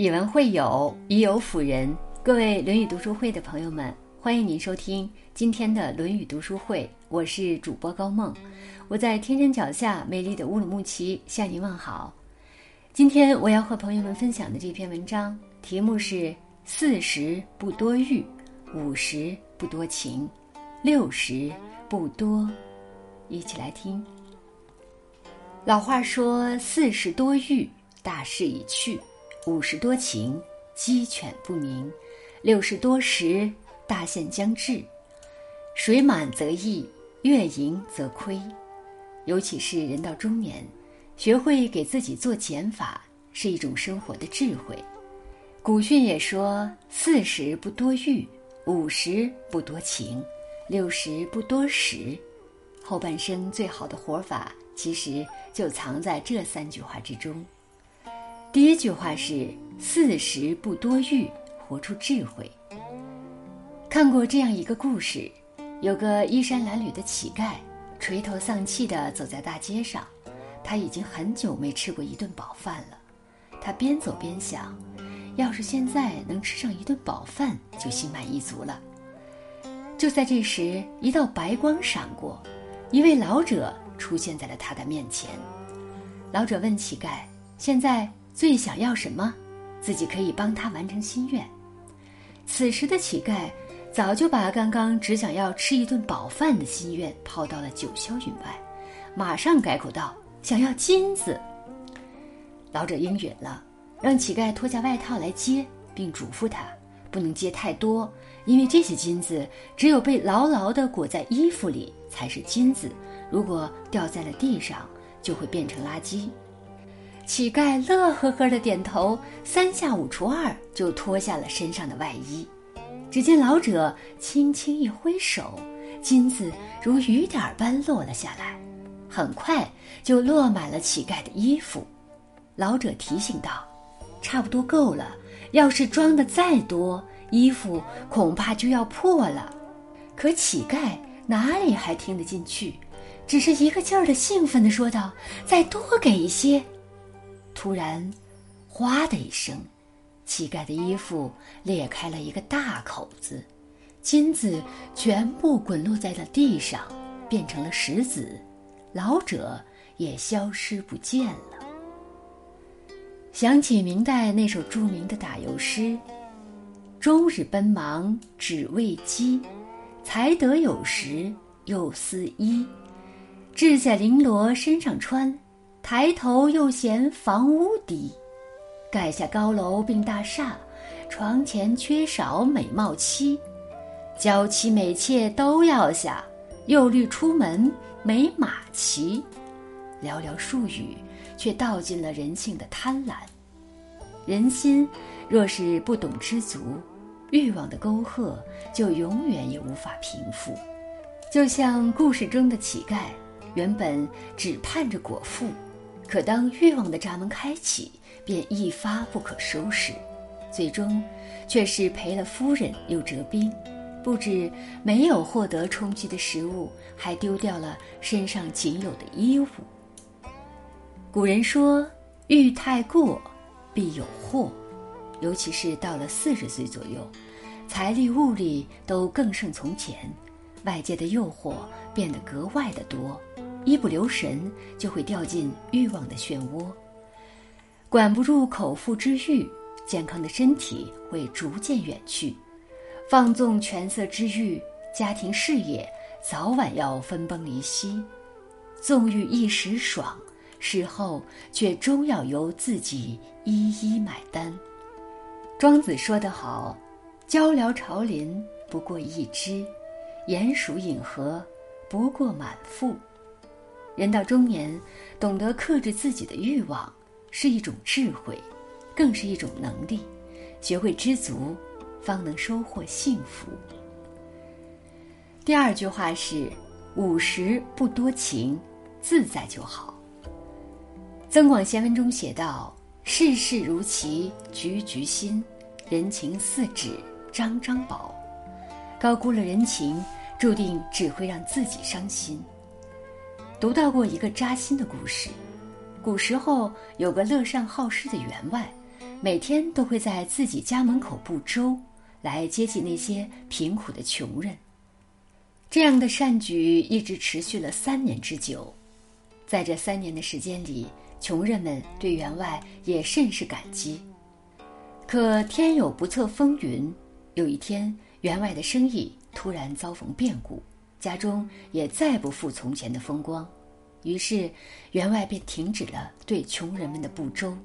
以文会友，以友辅仁。各位《论语》读书会的朋友们，欢迎您收听今天的《论语》读书会。我是主播高梦，我在天山脚下美丽的乌鲁木齐向您问好。今天我要和朋友们分享的这篇文章题目是“四十不多欲，五十不多情，六十不多”。一起来听。老话说：“四十多欲，大势已去。”五十多情，鸡犬不宁；六十多时，大限将至。水满则溢，月盈则亏。尤其是人到中年，学会给自己做减法，是一种生活的智慧。古训也说：“四十不多欲，五十不多情，六十不多时。”后半生最好的活法，其实就藏在这三句话之中。第一句话是“四十不多欲，活出智慧”。看过这样一个故事，有个衣衫褴褛的乞丐，垂头丧气地走在大街上。他已经很久没吃过一顿饱饭了。他边走边想，要是现在能吃上一顿饱饭，就心满意足了。就在这时，一道白光闪过，一位老者出现在了他的面前。老者问乞丐：“现在？”最想要什么，自己可以帮他完成心愿。此时的乞丐早就把刚刚只想要吃一顿饱饭的心愿抛到了九霄云外，马上改口道：“想要金子。”老者应允了，让乞丐脱下外套来接，并嘱咐他不能接太多，因为这些金子只有被牢牢地裹在衣服里才是金子，如果掉在了地上，就会变成垃圾。乞丐乐呵呵的点头，三下五除二就脱下了身上的外衣。只见老者轻轻一挥手，金子如雨点般落了下来，很快就落满了乞丐的衣服。老者提醒道：“差不多够了，要是装的再多，衣服恐怕就要破了。”可乞丐哪里还听得进去，只是一个劲儿的兴奋地说道：“再多给一些。”突然，哗的一声，乞丐的衣服裂开了一个大口子，金子全部滚落在了地上，变成了石子，老者也消失不见了。想起明代那首著名的打油诗：“终日奔忙只为饥，才得有时又思衣。掷下绫罗身上穿。”抬头又嫌房屋低，盖下高楼并大厦，床前缺少美貌妻。娇妻美妾都要下，又虑出门没马骑。寥寥数语，却道尽了人性的贪婪。人心若是不懂知足，欲望的沟壑就永远也无法平复。就像故事中的乞丐，原本只盼着果腹。可当欲望的闸门开启，便一发不可收拾，最终却是赔了夫人又折兵，不止没有获得充饥的食物，还丢掉了身上仅有的衣物。古人说：“欲太过，必有祸。”尤其是到了四十岁左右，财力物力都更胜从前，外界的诱惑变得格外的多。一不留神，就会掉进欲望的漩涡，管不住口腹之欲，健康的身体会逐渐远去；放纵权色之欲，家庭事业早晚要分崩离析。纵欲一时爽，事后却终要由自己一一买单。庄子说得好：“鹪鹩巢林不过一枝，鼹鼠饮河不过满腹。”人到中年，懂得克制自己的欲望，是一种智慧，更是一种能力。学会知足，方能收获幸福。第二句话是：“五十不多情，自在就好。”《增广贤文》中写道：“世事如棋，局局新；人情似纸，张张薄。”高估了人情，注定只会让自己伤心。读到过一个扎心的故事。古时候有个乐善好施的员外，每天都会在自己家门口布粥，来接济那些贫苦的穷人。这样的善举一直持续了三年之久。在这三年的时间里，穷人们对员外也甚是感激。可天有不测风云，有一天，员外的生意突然遭逢变故，家中也再不复从前的风光。于是，员外便停止了对穷人们的不周。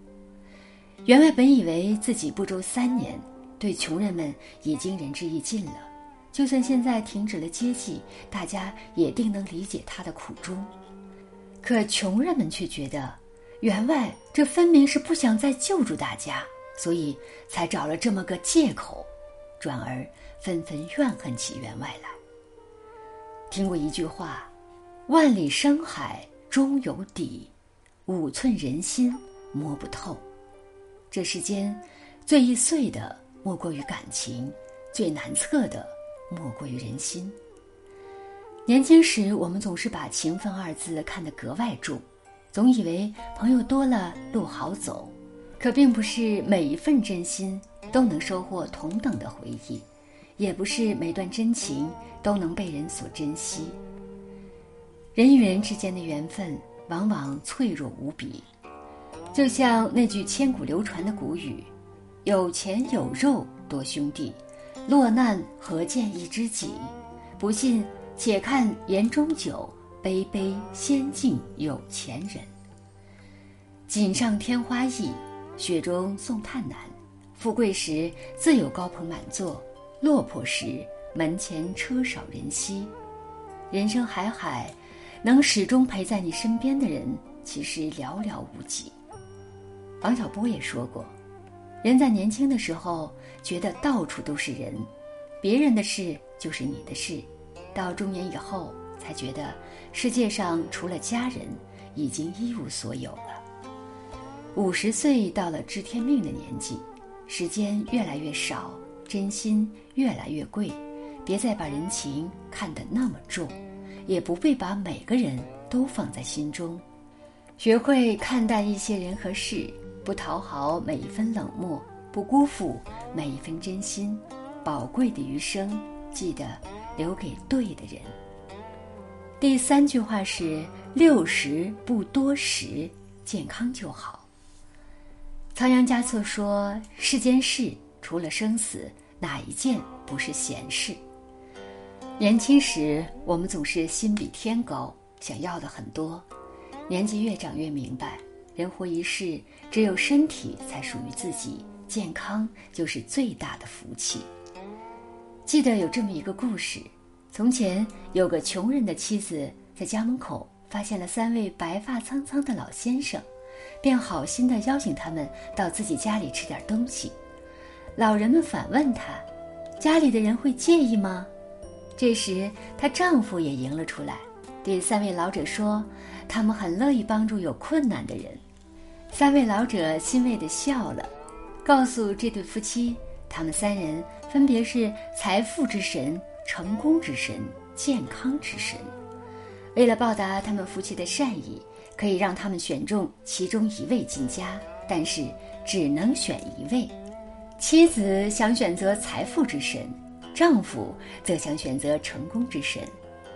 员外本以为自己不周三年，对穷人们已经仁至义尽了，就算现在停止了接济，大家也定能理解他的苦衷。可穷人们却觉得，员外这分明是不想再救助大家，所以才找了这么个借口，转而纷纷怨恨起员外来。听过一句话。万里深海终有底，五寸人心摸不透。这世间最易碎的莫过于感情，最难测的莫过于人心。年轻时，我们总是把“情分”二字看得格外重，总以为朋友多了路好走。可并不是每一份真心都能收获同等的回忆，也不是每段真情都能被人所珍惜。人与人之间的缘分往往脆弱无比，就像那句千古流传的古语：“有钱有肉多兄弟，落难何见一知己？不信且看言中酒，杯杯先敬有钱人。”锦上添花易，雪中送炭难。富贵时自有高朋满座，落魄时门前车少人稀。人生海海。能始终陪在你身边的人，其实寥寥无几。王小波也说过：“人在年轻的时候觉得到处都是人，别人的事就是你的事；到中年以后，才觉得世界上除了家人，已经一无所有了。五十岁到了知天命的年纪，时间越来越少，真心越来越贵，别再把人情看得那么重。”也不必把每个人都放在心中，学会看淡一些人和事，不讨好每一分冷漠，不辜负每一分真心。宝贵的余生，记得留给对的人。第三句话是：六十不多时，健康就好。仓央嘉措说：“世间事，除了生死，哪一件不是闲事？”年轻时，我们总是心比天高，想要的很多；年纪越长，越明白，人活一世，只有身体才属于自己，健康就是最大的福气。记得有这么一个故事：从前有个穷人的妻子，在家门口发现了三位白发苍苍的老先生，便好心的邀请他们到自己家里吃点东西。老人们反问他：“家里的人会介意吗？”这时，她丈夫也迎了出来，对三位老者说：“他们很乐意帮助有困难的人。”三位老者欣慰地笑了，告诉这对夫妻，他们三人分别是财富之神、成功之神、健康之神。为了报答他们夫妻的善意，可以让他们选中其中一位进家，但是只能选一位。妻子想选择财富之神。丈夫则想选择成功之神，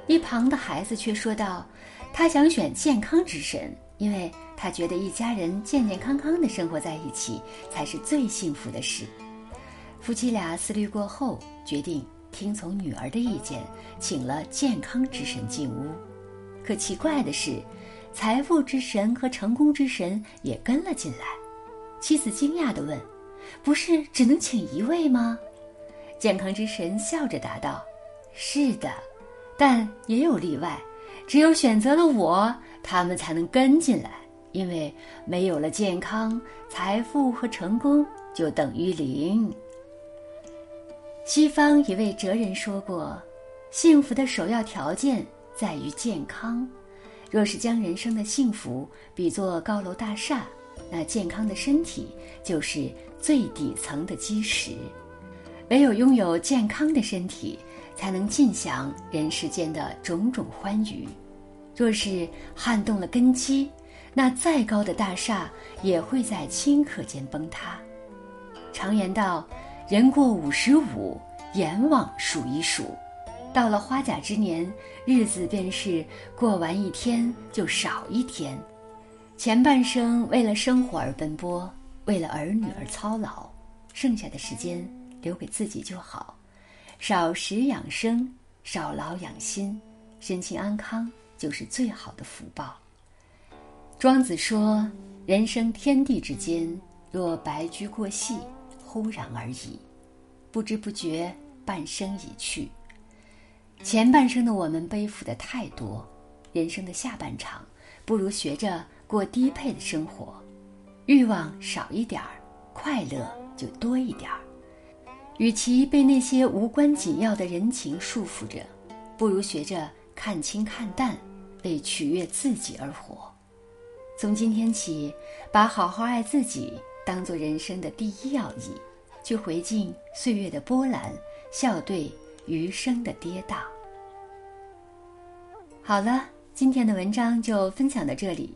一旁的孩子却说道：“他想选健康之神，因为他觉得一家人健健康康的生活在一起才是最幸福的事。”夫妻俩思虑过后，决定听从女儿的意见，请了健康之神进屋。可奇怪的是，财富之神和成功之神也跟了进来。妻子惊讶地问：“不是只能请一位吗？”健康之神笑着答道：“是的，但也有例外。只有选择了我，他们才能跟进来。因为没有了健康，财富和成功就等于零。”西方一位哲人说过：“幸福的首要条件在于健康。若是将人生的幸福比作高楼大厦，那健康的身体就是最底层的基石。”唯有拥有健康的身体，才能尽享人世间的种种欢愉。若是撼动了根基，那再高的大厦也会在顷刻间崩塌。常言道：“人过五十五，阎王数一数。”到了花甲之年，日子便是过完一天就少一天。前半生为了生活而奔波，为了儿女而操劳，剩下的时间留给自己就好，少食养生，少劳养心，身心安康就是最好的福报。庄子说：“人生天地之间，若白驹过隙，忽然而已，不知不觉半生已去。”前半生的我们背负的太多，人生的下半场，不如学着过低配的生活，欲望少一点儿，快乐就多一点儿。与其被那些无关紧要的人情束缚着，不如学着看清看淡，为取悦自己而活。从今天起，把好好爱自己当做人生的第一要义，去回敬岁月的波澜，笑对。余生的跌宕。好了，今天的文章就分享到这里。